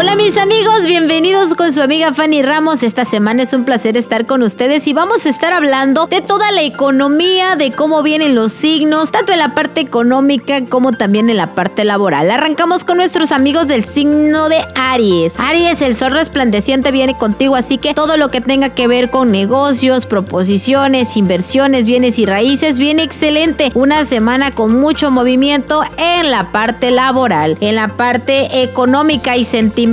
Hola mis amigos, bienvenidos con su amiga Fanny Ramos. Esta semana es un placer estar con ustedes y vamos a estar hablando de toda la economía, de cómo vienen los signos, tanto en la parte económica como también en la parte laboral. Arrancamos con nuestros amigos del signo de Aries. Aries, el sol resplandeciente viene contigo, así que todo lo que tenga que ver con negocios, proposiciones, inversiones, bienes y raíces, viene excelente. Una semana con mucho movimiento en la parte laboral, en la parte económica y sentimental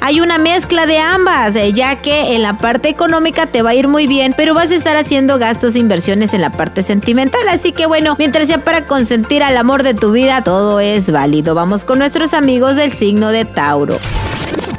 hay una mezcla de ambas, eh, ya que en la parte económica te va a ir muy bien, pero vas a estar haciendo gastos e inversiones en la parte sentimental. Así que bueno, mientras sea para consentir al amor de tu vida, todo es válido. Vamos con nuestros amigos del signo de Tauro.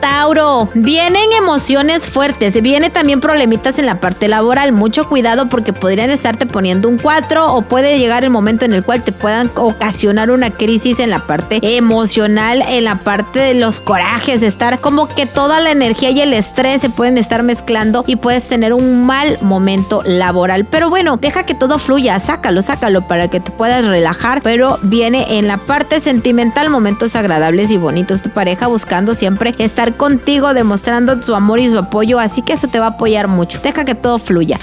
Tauro, vienen emociones fuertes, viene también problemitas en la parte laboral, mucho cuidado porque podrían estarte poniendo un 4 o puede llegar el momento en el cual te puedan ocasionar una crisis en la parte emocional, en la parte de los corajes, estar como que toda la energía y el estrés se pueden estar mezclando y puedes tener un mal momento laboral. Pero bueno, deja que todo fluya, sácalo, sácalo para que te puedas relajar, pero viene en la parte sentimental momentos agradables y bonitos. Tu pareja buscando siempre estar contigo demostrando tu amor y su apoyo, así que eso te va a apoyar mucho. Deja que todo fluya.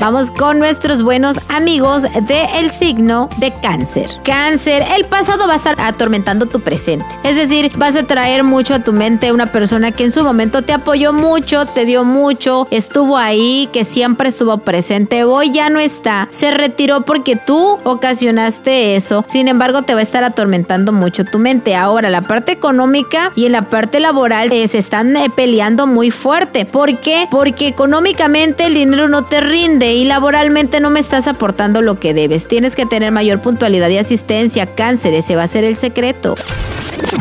Vamos con nuestros buenos amigos del el signo de cáncer. Cáncer, el pasado va a estar atormentando tu presente. Es decir, vas a traer mucho a tu mente una persona que en su momento te apoyó mucho, te dio mucho, estuvo ahí, que siempre estuvo presente. Hoy ya no está. Se retiró porque tú ocasionaste eso. Sin embargo, te va a estar atormentando mucho tu mente. Ahora, la parte económica y en la parte laboral eh, se están eh, peleando muy fuerte. ¿Por qué? Porque económicamente el dinero no te rinde y laboralmente no me estás aportando lo que debes. Tienes que tener mayor puntualidad y asistencia. Cáncer, ese va a ser el secreto.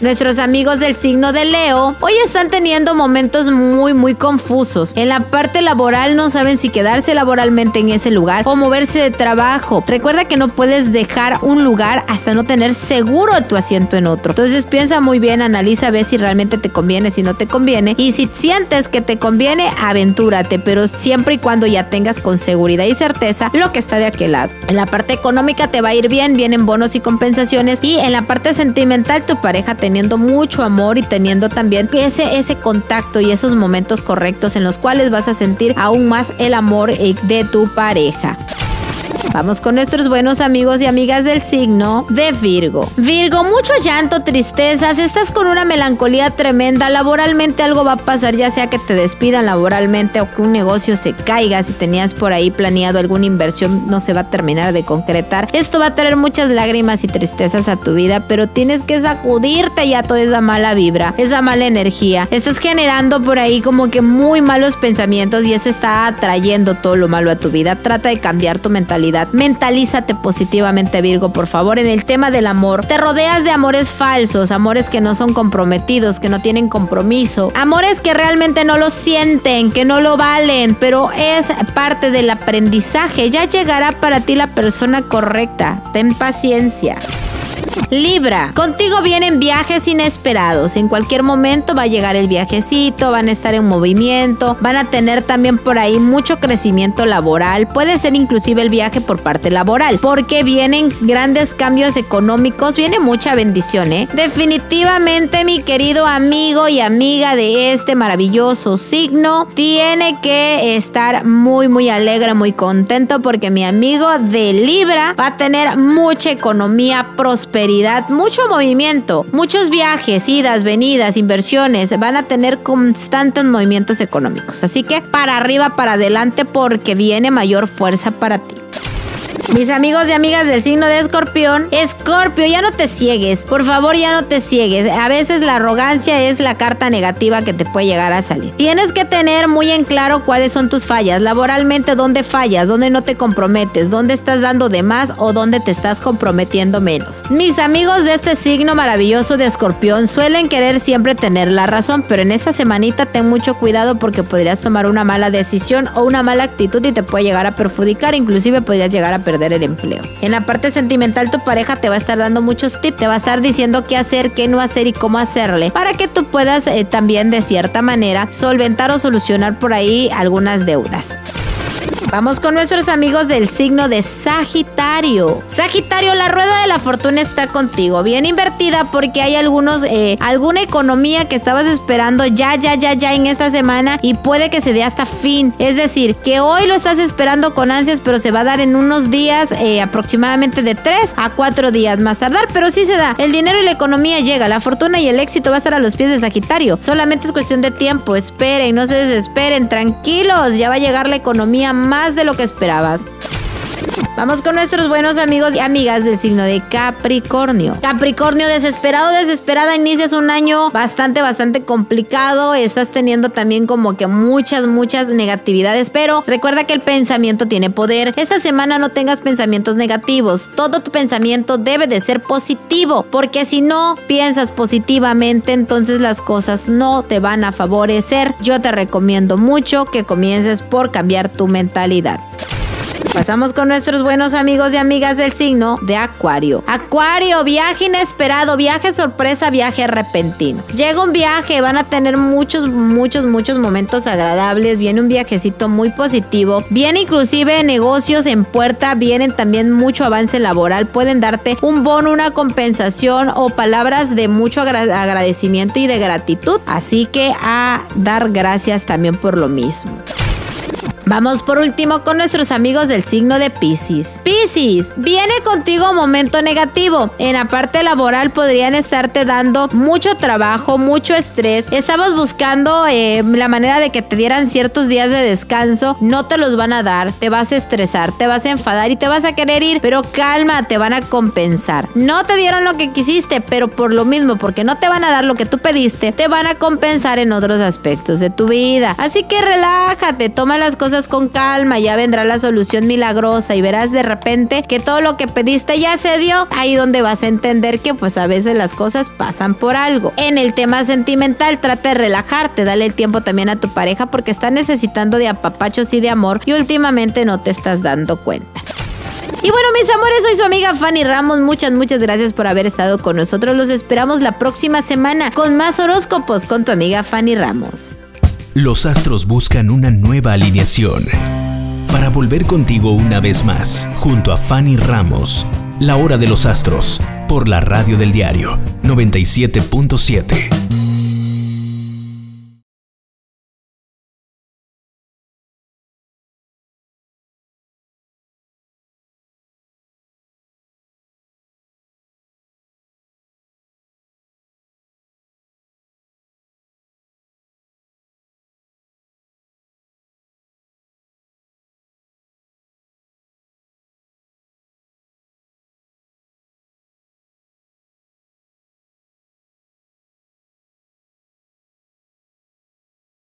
Nuestros amigos del signo de Leo hoy están teniendo momentos muy muy confusos. En la parte laboral no saben si quedarse laboralmente en ese lugar o moverse de trabajo. Recuerda que no puedes dejar un lugar hasta no tener seguro tu asiento en otro. Entonces piensa muy bien, analiza, ve si realmente te conviene, si no te conviene. Y si sientes que te conviene, aventúrate, pero siempre y cuando ya tengas con seguridad y certeza lo que está de aquel lado. En la parte económica te va a ir bien, vienen bonos y compensaciones. Y en la parte sentimental tu pareja teniendo mucho amor y teniendo también ese, ese contacto y esos momentos correctos en los cuales vas a sentir aún más el amor eh, de tu pareja. Vamos con nuestros buenos amigos y amigas del signo de Virgo. Virgo, mucho llanto, tristezas, estás con una melancolía tremenda, laboralmente algo va a pasar, ya sea que te despidan laboralmente o que un negocio se caiga, si tenías por ahí planeado alguna inversión no se va a terminar de concretar. Esto va a traer muchas lágrimas y tristezas a tu vida, pero tienes que sacudirte ya toda esa mala vibra, esa mala energía. Estás generando por ahí como que muy malos pensamientos y eso está atrayendo todo lo malo a tu vida. Trata de cambiar tu mentalidad Mentalízate positivamente, Virgo, por favor, en el tema del amor. Te rodeas de amores falsos, amores que no son comprometidos, que no tienen compromiso, amores que realmente no lo sienten, que no lo valen, pero es parte del aprendizaje. Ya llegará para ti la persona correcta. Ten paciencia. Libra, contigo vienen viajes inesperados. En cualquier momento va a llegar el viajecito, van a estar en movimiento, van a tener también por ahí mucho crecimiento laboral. Puede ser inclusive el viaje por parte laboral, porque vienen grandes cambios económicos, viene mucha bendición, ¿eh? Definitivamente, mi querido amigo y amiga de este maravilloso signo, tiene que estar muy, muy alegre, muy contento, porque mi amigo de Libra va a tener mucha economía, prosperidad mucho movimiento, muchos viajes, idas, venidas, inversiones, van a tener constantes movimientos económicos. Así que para arriba, para adelante, porque viene mayor fuerza para ti. Mis amigos y amigas del signo de escorpión, escorpio, ya no te ciegues, por favor ya no te ciegues. A veces la arrogancia es la carta negativa que te puede llegar a salir. Tienes que tener muy en claro cuáles son tus fallas, laboralmente dónde fallas, dónde no te comprometes, dónde estás dando de más o dónde te estás comprometiendo menos. Mis amigos de este signo maravilloso de escorpión suelen querer siempre tener la razón, pero en esta semanita ten mucho cuidado porque podrías tomar una mala decisión o una mala actitud y te puede llegar a perjudicar, inclusive podrías llegar a perder el empleo. En la parte sentimental tu pareja te va a estar dando muchos tips, te va a estar diciendo qué hacer, qué no hacer y cómo hacerle, para que tú puedas eh, también de cierta manera solventar o solucionar por ahí algunas deudas. Vamos con nuestros amigos del signo de Sagitario. Sagitario, la rueda de la fortuna está contigo, bien invertida porque hay algunos, eh, alguna economía que estabas esperando ya, ya, ya, ya en esta semana y puede que se dé hasta fin. Es decir, que hoy lo estás esperando con ansias, pero se va a dar en unos días, eh, aproximadamente de 3 a 4 días más tardar, pero sí se da. El dinero y la economía llega, la fortuna y el éxito va a estar a los pies de Sagitario. Solamente es cuestión de tiempo, esperen, no se desesperen, tranquilos, ya va a llegar la economía más de lo que esperabas. Vamos con nuestros buenos amigos y amigas del signo de Capricornio. Capricornio, desesperado, desesperada, inicias un año bastante, bastante complicado. Estás teniendo también como que muchas, muchas negatividades, pero recuerda que el pensamiento tiene poder. Esta semana no tengas pensamientos negativos. Todo tu pensamiento debe de ser positivo, porque si no piensas positivamente, entonces las cosas no te van a favorecer. Yo te recomiendo mucho que comiences por cambiar tu mentalidad. Pasamos con nuestros buenos amigos y amigas del signo de Acuario. Acuario, viaje inesperado, viaje sorpresa, viaje repentino. Llega un viaje, van a tener muchos, muchos, muchos momentos agradables. Viene un viajecito muy positivo. Viene inclusive negocios en puerta, vienen también mucho avance laboral. Pueden darte un bono, una compensación o palabras de mucho agradecimiento y de gratitud. Así que a dar gracias también por lo mismo. Vamos por último con nuestros amigos del signo de Pisces. Pisces, viene contigo un momento negativo. En la parte laboral podrían estarte dando mucho trabajo, mucho estrés. Estabas buscando eh, la manera de que te dieran ciertos días de descanso. No te los van a dar. Te vas a estresar, te vas a enfadar y te vas a querer ir. Pero calma, te van a compensar. No te dieron lo que quisiste, pero por lo mismo, porque no te van a dar lo que tú pediste, te van a compensar en otros aspectos de tu vida. Así que relájate, toma las con calma, ya vendrá la solución milagrosa y verás de repente que todo lo que pediste ya se dio. Ahí donde vas a entender que pues a veces las cosas pasan por algo. En el tema sentimental, trata de relajarte, dale el tiempo también a tu pareja porque está necesitando de apapachos y de amor y últimamente no te estás dando cuenta. Y bueno, mis amores, soy su amiga Fanny Ramos. Muchas, muchas gracias por haber estado con nosotros. Los esperamos la próxima semana con más horóscopos con tu amiga Fanny Ramos. Los astros buscan una nueva alineación para volver contigo una vez más, junto a Fanny Ramos. La hora de los astros, por la radio del diario 97.7.